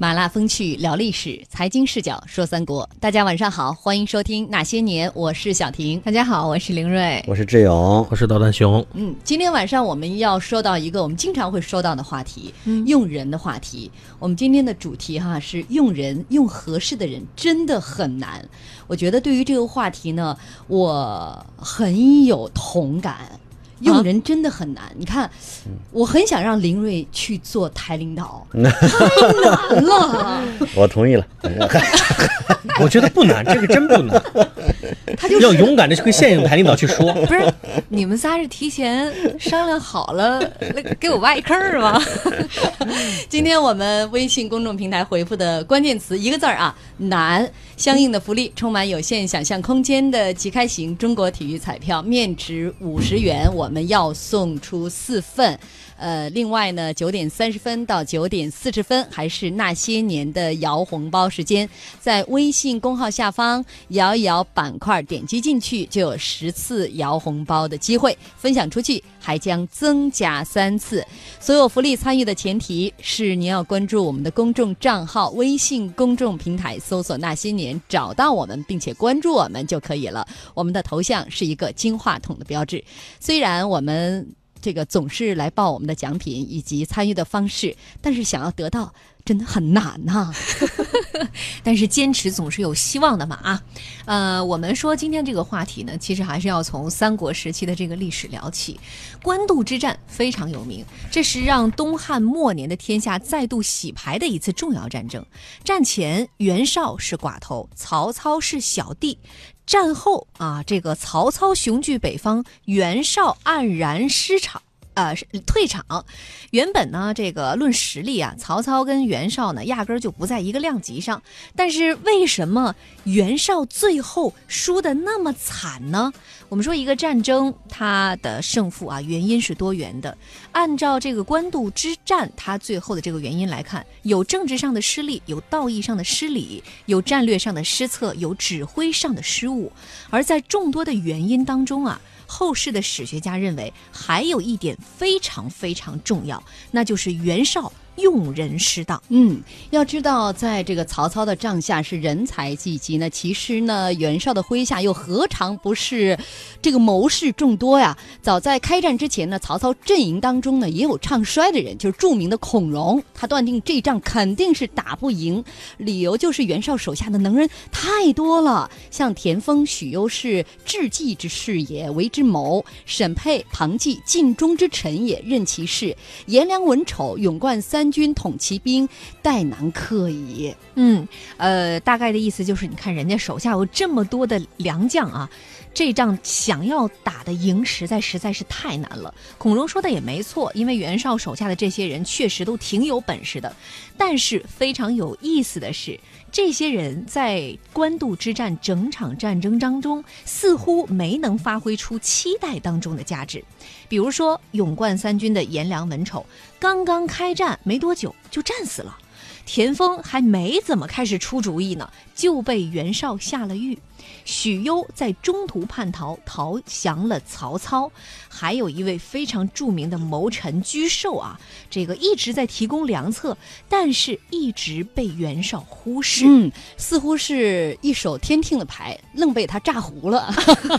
麻辣风趣聊历史，财经视角说三国。大家晚上好，欢迎收听《那些年》，我是小婷。大家好，我是凌瑞。我是志勇，我是导弹熊。嗯，今天晚上我们要说到一个我们经常会说到的话题——用人的话题。我们今天的主题哈是用人，用合适的人真的很难。我觉得对于这个话题呢，我很有同感。用人真的很难。你看，我很想让林瑞去做台领导，太难了。我同意了。我觉得不难，这个真不难。他就是要勇敢的去跟现有台领导去说。不是，你们仨是提前商量好了给我挖一坑是吗？今天我们微信公众平台回复的关键词一个字儿啊，难。相应的福利，充满有限想象空间的即开型中国体育彩票，面值五十元，我我们要送出四份。呃，另外呢，九点三十分到九点四十分还是那些年的摇红包时间，在微信公号下方摇一摇板块，点击进去就有十次摇红包的机会，分享出去还将增加三次。所有福利参与的前提是您要关注我们的公众账号，微信公众平台搜索“那些年”，找到我们并且关注我们就可以了。我们的头像是一个金话筒的标志，虽然我们。这个总是来报我们的奖品以及参与的方式，但是想要得到真的很难呐。但是坚持总是有希望的嘛啊！呃，我们说今天这个话题呢，其实还是要从三国时期的这个历史聊起。官渡之战非常有名，这是让东汉末年的天下再度洗牌的一次重要战争。战前袁绍是寡头，曹操是小弟。战后啊，这个曹操雄踞北方，袁绍黯然失场。呃，退场。原本呢，这个论实力啊，曹操跟袁绍呢，压根儿就不在一个量级上。但是为什么袁绍最后输的那么惨呢？我们说一个战争，它的胜负啊，原因是多元的。按照这个官渡之战，它最后的这个原因来看，有政治上的失利，有道义上的失礼，有战略上的失策，有指挥上的失误。而在众多的原因当中啊。后世的史学家认为，还有一点非常非常重要，那就是袁绍。用人失当，嗯，要知道，在这个曹操的帐下是人才济济，那其实呢，袁绍的麾下又何尝不是这个谋士众多呀？早在开战之前呢，曹操阵营当中呢也有唱衰的人，就是著名的孔融，他断定这仗肯定是打不赢，理由就是袁绍手下的能人太多了，像田丰、许攸是智计之士也，为之谋；沈沛、庞纪尽忠之臣也，任其事；颜良、文丑、勇冠三。军统骑兵，待难克矣。嗯，呃，大概的意思就是，你看人家手下有这么多的良将啊，这仗想要打的赢，实在实在是太难了。孔融说的也没错，因为袁绍手下的这些人确实都挺有本事的。但是非常有意思的是，这些人在官渡之战整场战争当中，似乎没能发挥出期待当中的价值。比如说，勇冠三军的颜良、文丑，刚刚开战没多久就战死了；田丰还没怎么开始出主意呢，就被袁绍下了狱。许攸在中途叛逃，逃降了曹操。还有一位非常著名的谋臣沮授啊，这个一直在提供良策，但是一直被袁绍忽视。嗯，似乎是一手天听的牌，愣被他炸糊了。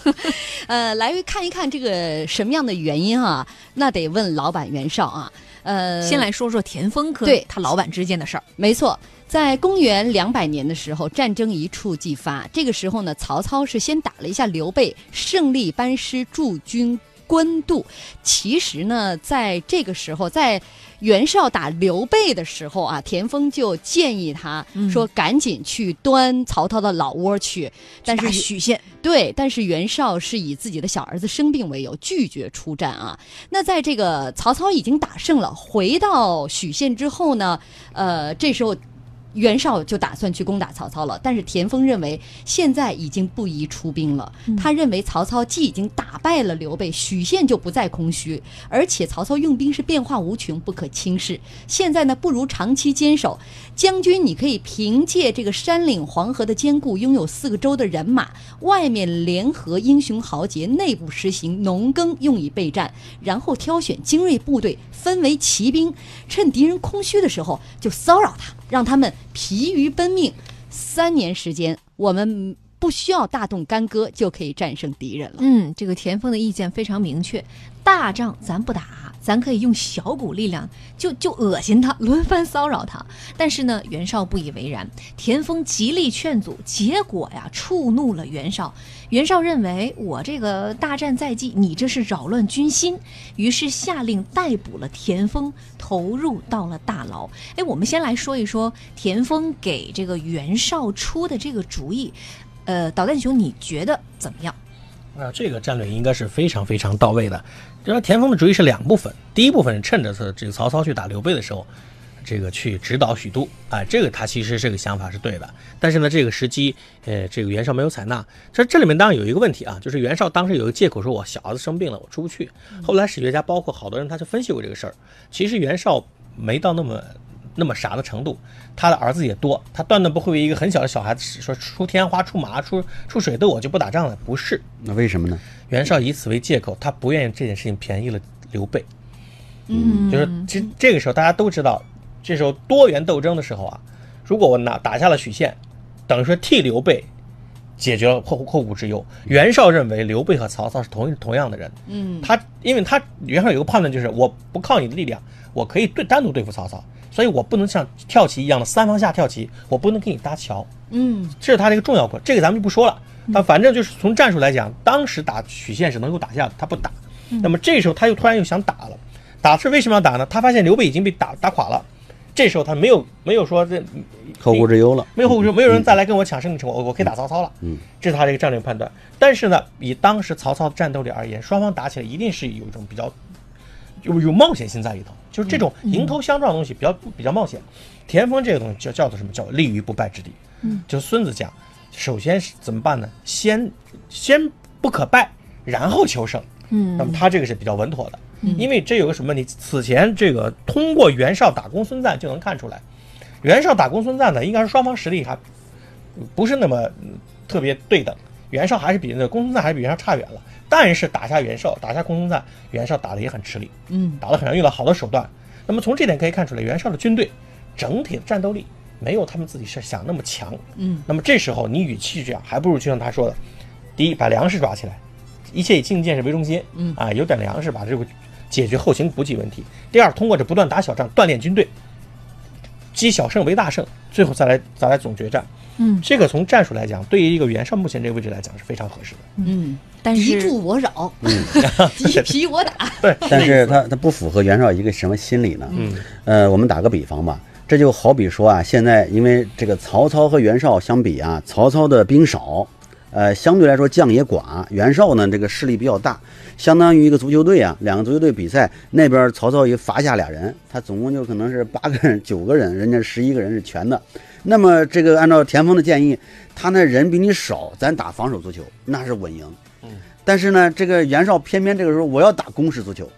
呃，来看一看这个什么样的原因啊？那得问老板袁绍啊。呃，先来说说田丰和他老板之间的事儿。没错。在公元两百年的时候，战争一触即发。这个时候呢，曹操是先打了一下刘备，胜利班师驻军官渡。其实呢，在这个时候，在袁绍打刘备的时候啊，田丰就建议他说：“赶紧去端曹操的老窝去。”但是许县对，但是袁绍是以自己的小儿子生病为由，拒绝出战啊。那在这个曹操已经打胜了，回到许县之后呢，呃，这时候。袁绍就打算去攻打曹操了，但是田丰认为现在已经不宜出兵了。他认为曹操既已经打败了刘备，许县就不再空虚，而且曹操用兵是变化无穷，不可轻视。现在呢，不如长期坚守。将军，你可以凭借这个山岭黄河的坚固，拥有四个州的人马，外面联合英雄豪杰，内部实行农耕，用以备战，然后挑选精锐部队，分为骑兵，趁敌人空虚的时候就骚扰他，让他们疲于奔命。三年时间，我们不需要大动干戈就可以战胜敌人了。嗯，这个田丰的意见非常明确，大仗咱不打，咱可以用小股力量就就恶心他，轮番骚扰他。但是呢，袁绍不以为然，田丰极力劝阻，结果呀触怒了袁绍。袁绍认为我这个大战在即，你这是扰乱军心，于是下令逮捕了田丰，投入到了大牢。哎，我们先来说一说田丰给这个袁绍出的这个主意。呃，导弹熊，你觉得怎么样？啊，这个战略应该是非常非常到位的。就说田丰的主意是两部分，第一部分趁着是这个曹操去打刘备的时候，这个去指导许都，啊，这个他其实这个想法是对的。但是呢，这个时机，呃，这个袁绍没有采纳。这这里面当然有一个问题啊，就是袁绍当时有一个借口说我小儿子生病了，我出不去。后来史学家包括好多人他就分析过这个事儿，其实袁绍没到那么。那么傻的程度，他的儿子也多，他断断不会为一个很小的小孩子说出天花、出马、出出水痘我就不打仗了，不是？那为什么呢？袁绍以此为借口，他不愿意这件事情便宜了刘备。嗯，就是这这个时候大家都知道，这时候多元斗争的时候啊，如果我拿打下了许县，等于说替刘备解决了后后顾之忧。袁绍认为刘备和曹操是同一同样的人，嗯，他因为他袁绍有个判断就是我不靠你的力量，我可以对单独对付曹操。所以我不能像跳棋一样的三方下跳棋，我不能给你搭桥，嗯，这是他的一个重要过，这个咱们就不说了。但反正就是从战术来讲，当时打曲线是能够打下的，他不打。那么这时候他又突然又想打了，打是为什么要打呢？他发现刘备已经被打打垮了，这时候他没有没有说这后顾之忧了，没有后顾之忧，没有人再来跟我抢胜利成果，我我可以打曹操了。嗯，这是他这个战略判断。但是呢，以当时曹操的战斗力而言，双方打起来一定是有一种比较。有有冒险性在里头，就是这种迎头相撞的东西比较比较冒险。田丰这个东西叫叫做什么？叫立于不败之地。嗯，就孙子讲，首先是怎么办呢？先先不可败，然后求胜。嗯，那么他这个是比较稳妥的，因为这有个什么问题？此前这个通过袁绍打公孙瓒就能看出来，袁绍打公孙瓒呢，应该是双方实力还不是那么特别对等。袁绍还是比那公孙瓒还是比袁绍差远了。但是打下袁绍，打下公孙瓒，袁绍打的也很吃力，嗯，打得很用了好多手段。那么从这点可以看出来，袁绍的军队整体的战斗力没有他们自己是想那么强，嗯。那么这时候你与其这样，还不如就像他说的，第一把粮食抓起来，一切以经济建设为中心，嗯啊，有点粮食把这个解决后勤补给问题。第二，通过这不断打小仗锻炼军队，积小胜为大胜，最后再来再来总决战。嗯，这个从战术来讲，对于一个袁绍目前这个位置来讲是非常合适的。嗯，但敌是驻我扰，嗯敌疲我打。对，但是他他不符合袁绍一个什么心理呢？嗯呃，我们打个比方吧，这就好比说啊，现在因为这个曹操和袁绍相比啊，曹操的兵少，呃，相对来说将也寡，袁绍呢这个势力比较大，相当于一个足球队啊，两个足球队比赛，那边曹操也罚下俩人，他总共就可能是八个人、九个人，人家十一个人是全的。那么这个按照田丰的建议，他那人比你少，咱打防守足球那是稳赢。嗯，但是呢，这个袁绍偏偏这个时候我要打攻势足球，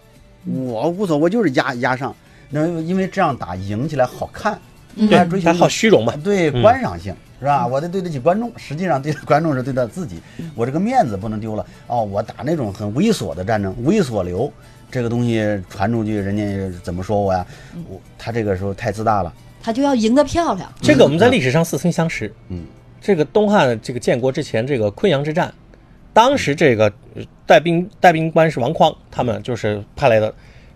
我无所谓，我就是压压上。那因为这样打赢起来好看，嗯大家追求他好虚荣嘛。对嗯观赏性、是吧？我得对得起观众，实际上对 观众是对待自己，我这个面子不能丢了。哦，我打那种很猥琐的战争，猥琐流这个东西传出去，人家怎么说我呀？我他这个时候太自大了。他就要赢得漂亮。这个我们在历史上似曾相识。嗯，这个东汉这个建国之前，这个昆阳之战，当时这个呃带兵带兵官是王匡，他们就是派来的。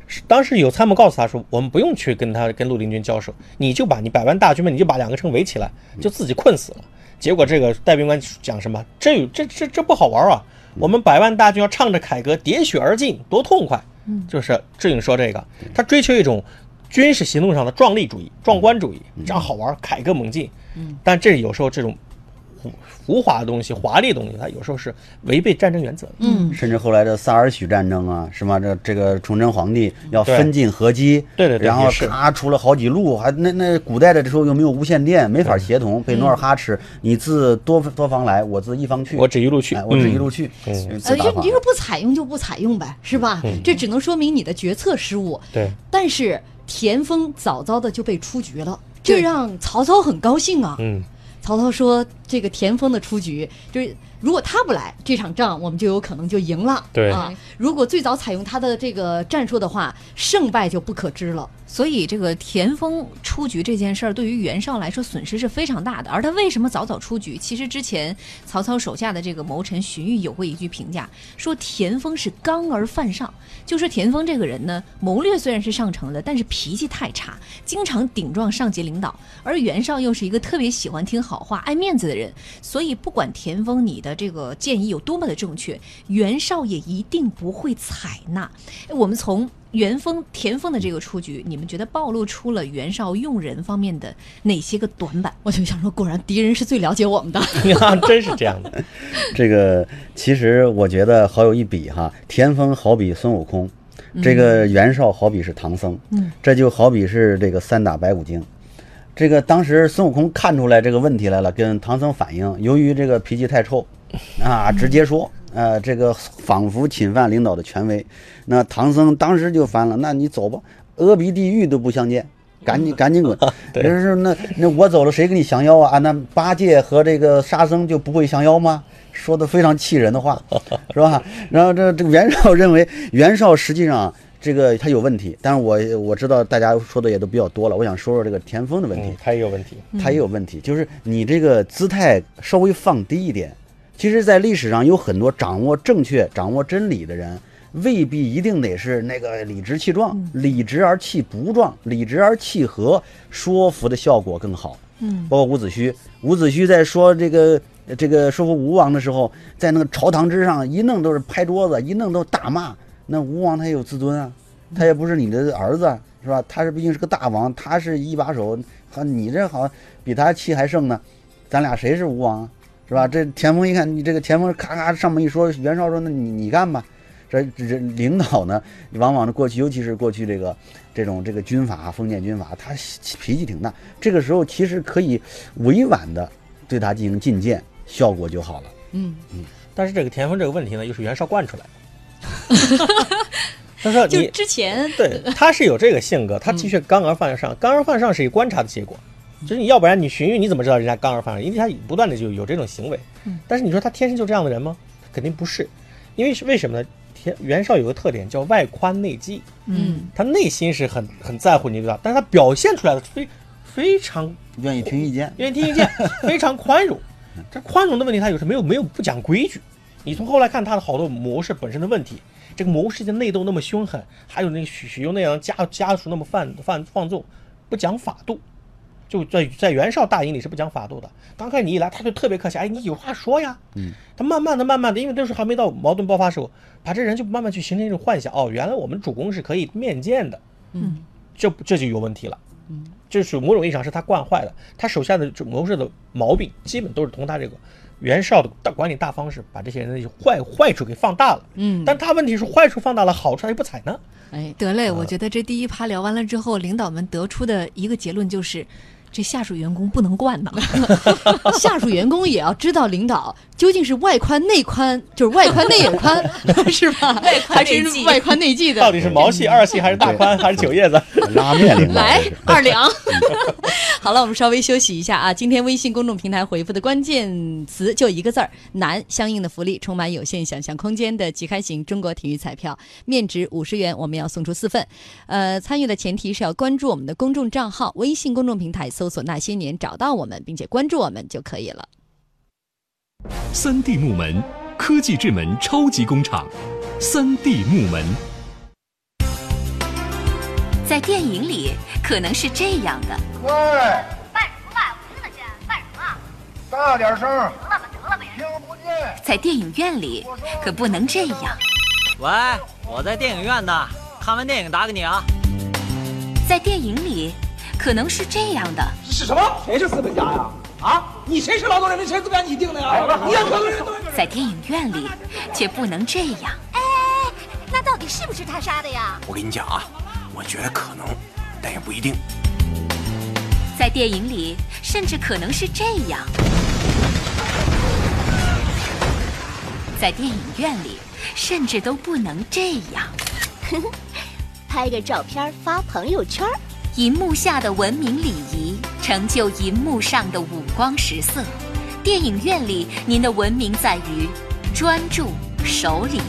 是当时有参谋告诉他说，我们不用去跟他跟绿林军交手，你就把你百万大军们，你就把两个城围起来，就自己困死了。结果这个戴兵官讲什么？这有这这这不好玩啊！我们百万大军要唱着凯歌喋血而进，多痛快！嗯就是志颖说这个，他追求一种军事行动上的壮丽主义、壮观主义，这样好玩，凯歌猛进。嗯，但这有时候这种浮浮华的东西、华丽的东西，它有时候是违背战争原则的。嗯，甚至后来的萨尔许战争啊，是吗？这这个崇祯皇帝要分进合击，对对对然后也是咔出了好几路，还那那古代的这时候又没有无线电，没法协同，被努尔哈赤，你自多多方来，我自一方去，我只一路去哎，我只一嗯路去，嗯呃，就你说不采用就不采用呗，是吧？这只能说明你的决策失误。对，但是田丰早早的就被出局了，这让曹操很高兴啊。嗯，曹操说：“这个田丰的出局，就是如果他不来，这场仗我们就有可能就赢了。对啊，如果最早采用他的这个战术的话，胜败就不可知了。所以这个田丰出局这件事儿，对于袁绍来说损失是非常大的。而他为什么早早出局？其实之前曹操手下的这个谋臣荀彧有过一句评价，说田丰是刚而犯上，就说田丰这个人呢，谋略虽然是上乘的，但是脾气太差，经常顶撞上级领导。而袁绍又是一个特别喜欢听好话、爱面子的人，所以不管田丰你的这个建议有多么的正确，袁绍也一定不会采纳。我们从袁丰、田丰的这个出局，你们觉得暴露出了袁绍用人方面的哪些个短板？我就想说，果然敌人是最了解我们的。真是这样的。这个其实我觉得好有一比哈，田丰好比孙悟空，这个袁绍好比是唐僧，嗯，这就好比是这个三打白骨精。这个当时孙悟空看出来这个问题来了，跟唐僧反映，由于这个脾气太臭，啊，直接说，呃，这个仿佛侵犯领导的权威。那唐僧当时就烦了，那你走吧，阿鼻地狱都不相见，赶紧 赶紧滚。对人说那那我走了，谁给你降妖啊？啊，那八戒和这个沙僧就不会降妖吗？说的非常气人的话，是吧？然后这这个袁绍认为袁绍实际上这个他有问题，但是我我知道大家说的也都比较多了，我想说说这个田丰的问题嗯，。他也有问题。他也有问题，就是你这个姿态稍微放低一点。其实，在历史上有很多掌握正确、掌握真理的人，未必一定得是那个理直气壮，理直而气不壮，理直而气和，说服的效果更好。嗯，包括伍子胥，伍子胥在说这个这个说服吴王的时候，在那个朝堂之上一弄都是拍桌子，一弄都大骂。那吴王他也有自尊啊，他也不是你的儿子，是吧？他是毕竟是个大王，他是一把手，和你这好像比他气还盛呢。咱俩谁是吴王啊？是吧？这田丰一看你这个田丰咔咔上面一说，袁绍说那你你干吧。这这领导呢，往往的过去，尤其是过去这个这种这个军阀封建军阀，他脾气挺大。这个时候其实可以委婉的对他进行进谏，效果就好了。嗯嗯，但是这个田丰这个问题呢，又是袁绍惯出来的。他说就你之前对，他是有这个性格，他的确刚而犯上。刚而犯上是一观察的结果，就是你要不然你荀彧你怎么知道人家刚而犯上？因为他不断的就有这种行为。但是你说他天生就这样的人吗？肯定不是，因为是为什么呢？天袁绍有个特点叫外宽内忌，嗯他内心是很很在乎你对吧？但是他表现出来的非非常愿意听意见，愿意听意见，非常宽容。这宽容的问题，他有时没有没有不讲规矩。你从后来看他的好多谋士本身的问题，这个谋士间内斗那么凶狠，还有那个许许攸那样家家属那么放放放纵，不讲法度，就在在袁绍大营里是不讲法度的。刚开始你一来，他就特别客气，哎，你有话说呀。嗯，他慢慢的、慢慢的，因为那时候还没到矛盾爆发时候，把这人就慢慢去形成一种幻想，哦，原来我们主公是可以面见的。嗯，这这就有问题了。嗯，这是某种意义上是他惯坏了，他手下的这谋士的毛病，基本都是从他这个袁绍的大管理大方式，把这些人的坏坏处给放大了。嗯，但他问题是坏处放大了，好处他又不采纳。哎，得嘞，我觉得这第一趴聊完了之后，领导们得出的一个结论就是，这下属员工不能惯呐。下属员工也要知道领导究竟是外宽内宽，就是外宽内也宽，是吧？外宽还内是外宽内忌的？到底是毛细、二细还是大宽还是九叶子？拉面来二两。好了，我们稍微休息一下啊。今天微信公众平台回复的关键词就一个字儿“难”，相应的福利充满有限想象空间的即开型中国体育彩票，面值五十元，我们要送出四份。呃，参与的前提是要关注我们的公众账号，微信公众平台搜索“那些年”找到我们，并且关注我们就可以了。三 D 木门，科技智门超级工厂，三 D 木门。在电影里可能是这样的，喂，干什么办？我听得见。干什么？大点声，得了吧，得了呗。听不见。在电影院里可不能这样。喂，我在电影院呢，看完电影打给你啊。在电影里可能是这样的，是什么？谁是资本家呀？啊？你谁是劳动人民，谁资格你定的呀？你让所有人都在电影院里却不能这样。哎，那到底是不是他杀的呀？我跟你讲啊，我觉得可能，但也不一定。在电影里，甚至可能是这样；在电影院里，甚至都不能这样。拍个照片发朋友圈。银幕下的文明礼仪，成就银幕上的五光十色。电影院里，您的文明在于专注、守礼。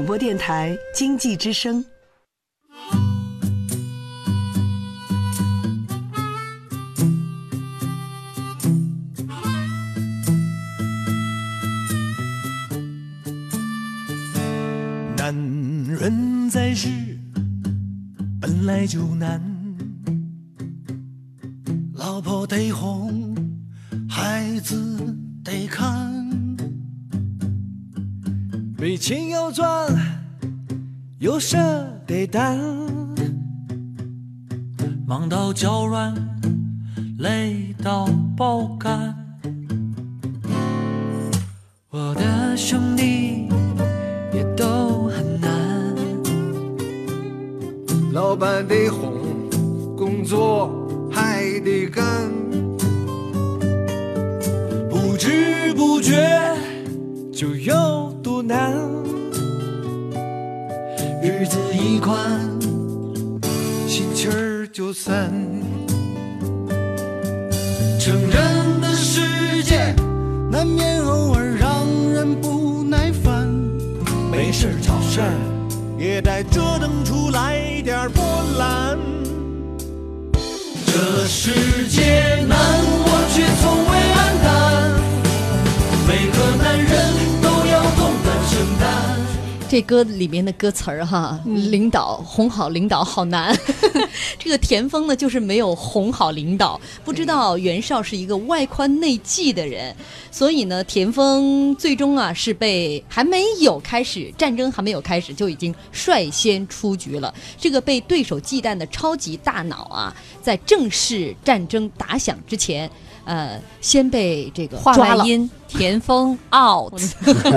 广播电台经济之声。男人在世本来就难，老婆得哄，有事得担，忙到脚软，累到爆肝。我的兄弟也都很难，老板得哄，工作还得干，不知不觉日子一宽，心气儿就散。成人的世界，难免偶尔让人不耐烦。没事找事儿，也得折腾出来点波澜。这世界难，这歌里面的歌词儿哈，领导哄好领导好难。这个田丰呢，就是没有哄好领导，不知道袁绍是一个外宽内忌的人，所以呢，田丰最终啊是被还没有开始战争还没有开始就已经率先出局了。这个被对手忌惮的超级大脑啊，在正式战争打响之前。呃，先被这个抓了。音 田丰 out。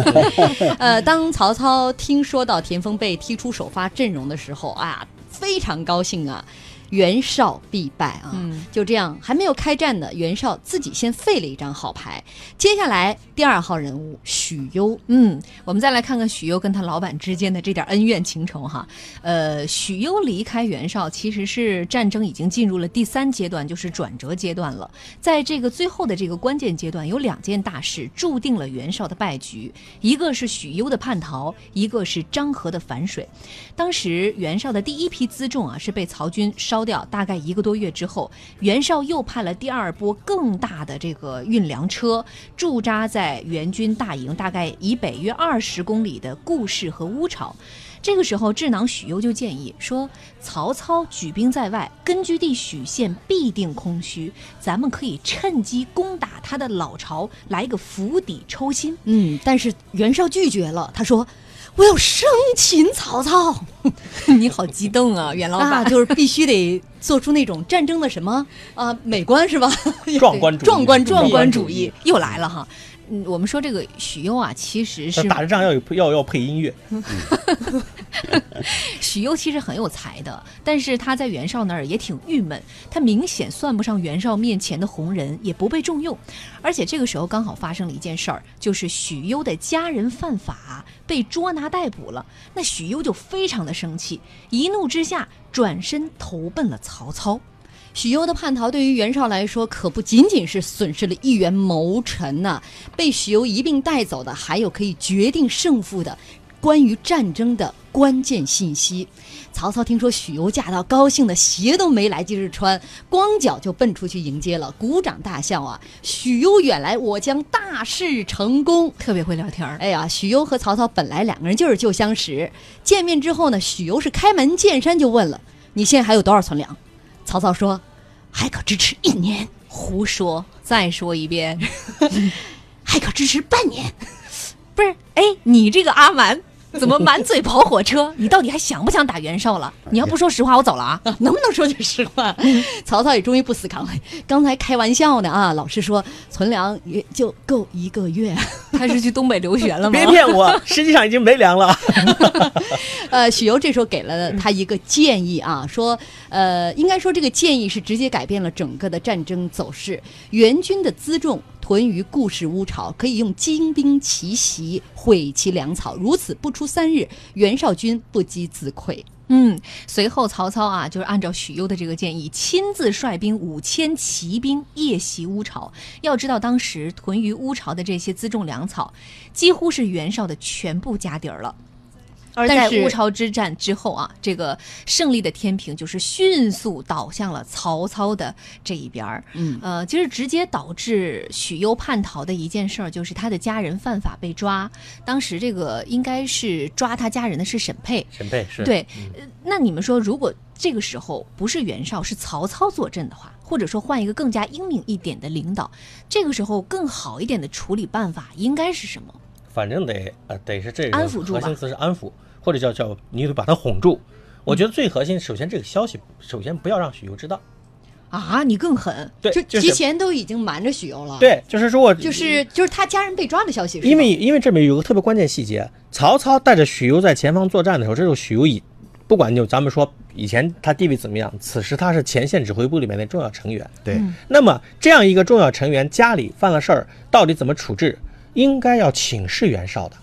呃，当曹操听说到田丰被踢出首发阵容的时候啊，非常高兴啊。袁绍必败啊！就这样，还没有开战呢，袁绍自己先废了一张好牌。接下来第二号人物许攸，嗯，我们再来看看许攸跟他老板之间的这点恩怨情仇哈。呃，许攸离开袁绍，其实是战争已经进入了第三阶段，就是转折阶段了。在这个最后的这个关键阶段，有两件大事注定了袁绍的败局，一个是许攸的叛逃，一个是漳河的反水。当时袁绍的第一批辎重啊，是被曹军烧。掉大概一个多月之后，袁绍又派了第二波更大的这个运粮车驻扎在袁军大营大概以北约二十公里的固氏和乌巢。这个时候，智囊许攸就建议说：“曹操举兵在外，根据地许县必定空虚，咱们可以趁机攻打他的老巢，来个釜底抽薪。”嗯，但是袁绍拒绝了，他说。我要生擒曹操，你好激动啊，袁老板，就是必须得做出那种战争的什么啊美观是吧？壮观主义，壮观壮观主义。又来了哈。嗯，我们说这个许攸啊，其实是打着仗要有要要配音乐。许攸其实很有才的，但是他在袁绍那儿也挺郁闷。他明显算不上袁绍面前的红人，也不被重用。而且这个时候刚好发生了一件事儿，就是许攸的家人犯法被捉拿逮捕了。那许攸就非常的生气，一怒之下转身投奔了曹操。许攸的叛逃对于袁绍来说，可不仅仅是损失了一员谋臣呐。被许攸一并带走的，还有可以决定胜负的关于战争的关键信息。曹操听说许攸驾到，高兴的鞋都没来及日穿，光脚就奔出去迎接了，鼓掌大笑啊！许攸远来，我将大事成功。特别会聊天儿。哎呀，许攸和曹操本来两个人就是旧相识，见面之后呢，许攸是开门见山就问了：“你现在还有多少存粮？”曹操说：“还可支持一年。”胡说！再说一遍，还可支持半年。不是，哎，你这个阿蛮 怎么满嘴跑火车？你到底还想不想打袁绍了？你要不说实话，我走了啊！能不能说句实话？曹操也终于不死扛了。刚才开玩笑呢啊，老师说存粮也就够一个月。他是去东北留学了吗？别骗我，实际上已经没粮了。呃，许攸这时候给了他一个建议啊，说呃，应该说这个建议是直接改变了整个的战争走势。援军的辎重屯于固始乌巢，可以用精兵奇袭毁其粮草，如此不出三日，袁绍军不击自溃。嗯，随后曹操啊，就是按照许攸的这个建议，亲自率兵五千骑兵夜袭乌巢。要知道，当时屯于乌巢的这些辎重粮草，几乎是袁绍的全部家底儿了。而在乌巢之战之后啊，这个胜利的天平就是迅速倒向了曹操的这一边儿。嗯呃，其实直接导致许攸叛逃的一件事儿，就是他的家人犯法被抓。当时这个应该是抓他家人的是沈佩，沈佩是对。呃那你们说，如果这个时候不是袁绍，是曹操坐镇的话，或者说换一个更加英明一点的领导，这个时候更好一点的处理办法应该是什么？反正得呃得是这个安抚住核心词是安抚，或者叫叫你得把他哄住。我觉得最核心，首先这个消息，首先不要让许攸知道。啊，你更狠，对，就就是提前都已经瞒着许攸了。，对，就是说我就是就是他家人被抓的消息是。因为因为这里面有个特别关键细节，曹操带着许攸在前方作战的时候，这时候许攸以不管就咱们说以前他地位怎么样，此时他是前线指挥部里面的重要成员。对，那么这样一个重要成员家里犯了事儿，到底怎么处置，应该要请示袁绍的。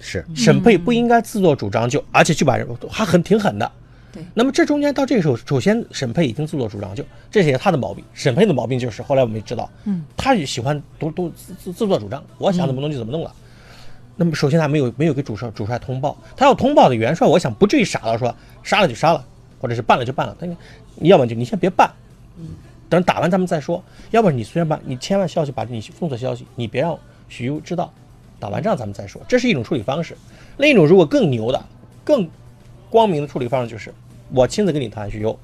是沈佩不应该自作主张就，而且就把人还很挺狠的。对，那么这中间到这个时候，首先沈佩已经自作主张，就这也是他的毛病。沈佩的毛病就是后来我们知道，嗯，他也喜欢独独自自自作主张，我想怎么弄就怎么弄了。那么首先他没有没有给主帅主帅通报，他要通报的元帅，我想不至于傻到说杀了就杀了，或者是办了就办了。但是你要么就你先别办，等打完咱们再说。要不然你虽然办，你千万消息把你封锁消息，你别让许攸知道。打完仗咱们再说，这是一种处理方式。另一种如果更牛的、更光明的处理方式就是，我亲自跟你谈，许攸，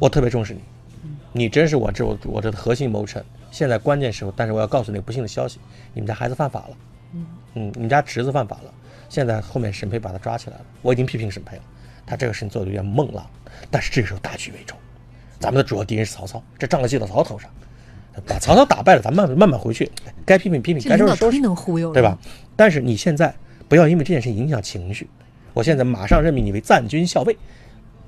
我特别重视你，你真是我这我我这的核心谋臣。现在关键时候，但是我要告诉你个不幸的消息，你们家孩子犯法了，嗯，你们家侄子犯法了，现在后面沈佩把他抓起来了，我已经批评沈佩了，他这个事情做的有点懵了，但是这个时候大局为重，咱们的主要敌人是曹操，这仗要记到曹操头上，把曹操打败了，咱慢慢慢慢回去，该批评批评，该收拾收拾，能忽悠，对吧？？但是你现在不要因为这件事影响情绪，我现在马上任命你为赞军校尉，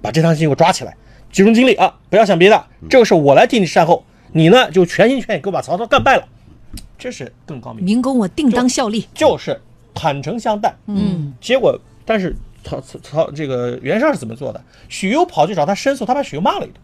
把这趟事情给我抓起来，集中精力啊，不要想别的，这个事我来替你善后，你呢就全心全意给我把曹操干败了，这是更高明。明公我定当效力。就是坦诚相待。嗯，结果，但是曹曹曹这个袁绍是怎么做的？许攸跑去找他申诉，他把许攸骂了一顿。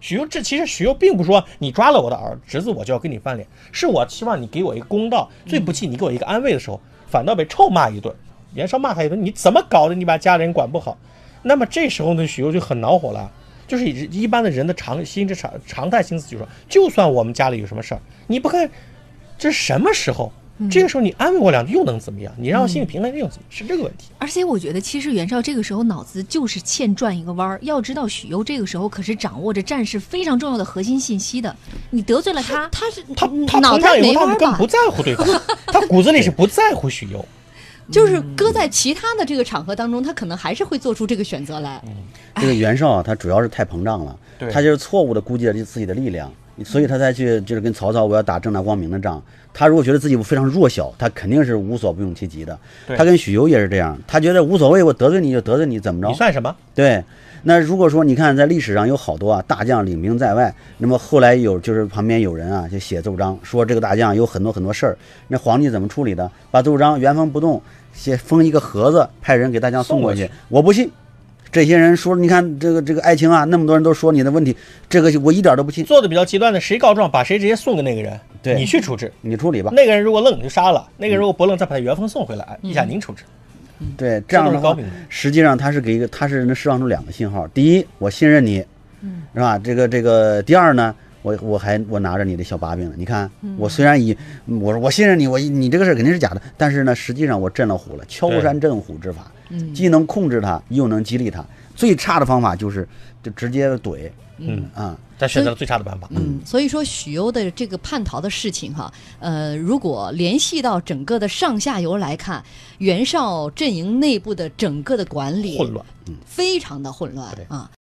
许攸这其实许攸并不说你抓了我的儿侄子，我就要跟你翻脸，是我希望你给我一个公道。最不济你给我一个安慰的时候，反倒被臭骂一顿。袁绍骂他一顿，你怎么搞的？你把家里人管不好。那么这时候呢，许攸就很恼火了。就是一一般的人的常心之常常态心思，就是说，就算我们家里有什么事儿，你不看这什么时候？这个时候你安慰我两句又能怎么样？你让我心里平衡又怎么？是这个问题。而且我觉得，其实袁绍这个时候脑子就是欠转一个弯儿。要知道，许攸这个时候可是掌握着战事非常重要的核心信息的。你得罪了他，他是他他脑袋膨胀以后，他没弯儿吧根本不？在乎对方，他骨子里是不在乎许攸。就是搁在其他的这个场合当中，他可能还是会做出这个选择来。这个袁绍啊，他主要是太膨胀了，他就是错误的估计了自己的力量，所以他才去就是跟曹操我要打正大光明的仗。他如果觉得自己非常弱小，他肯定是无所不用其极的。他跟许攸也是这样，他觉得无所谓，我得罪你就得罪你，怎么着你？算什么？对，那如果说你看在历史上有好多啊大将领兵在外，那么后来有就是旁边有人啊就写奏章说这个大将有很多很多事儿，那皇帝怎么处理的？把奏章原封不动写封一个盒子，派人给大将送过去。我不信，这些人说你看这个这个爱情啊，那么多人都说你的问题，这个我一点都不信。做的比较极端的，谁告状把谁直接送给那个人，对你去处置。你处理吧。那个人如果愣，你就杀了；那个人如果不愣，再把他原封送回来，哎，依下您处置。对，这样是高明，实际上他是给一个，他是能释放出两个信号：第一，我信任你，嗯，是吧？这个这个，第二呢，我我还我拿着你的小把柄呢。你看，嗯我虽然以我说我信任你，我你这个事儿肯定是假的，但是呢，实际上我震了虎了，敲山震虎之法，嗯。既能控制他，又能激励他。最差的方法就是就直接怼，嗯。啊，他选择了最差的办法。嗯，所以说许攸的这个叛逃的事情哈，呃，如果联系到整个的上下游来看，袁绍阵营内部的整个的管理混乱，非常的混乱啊。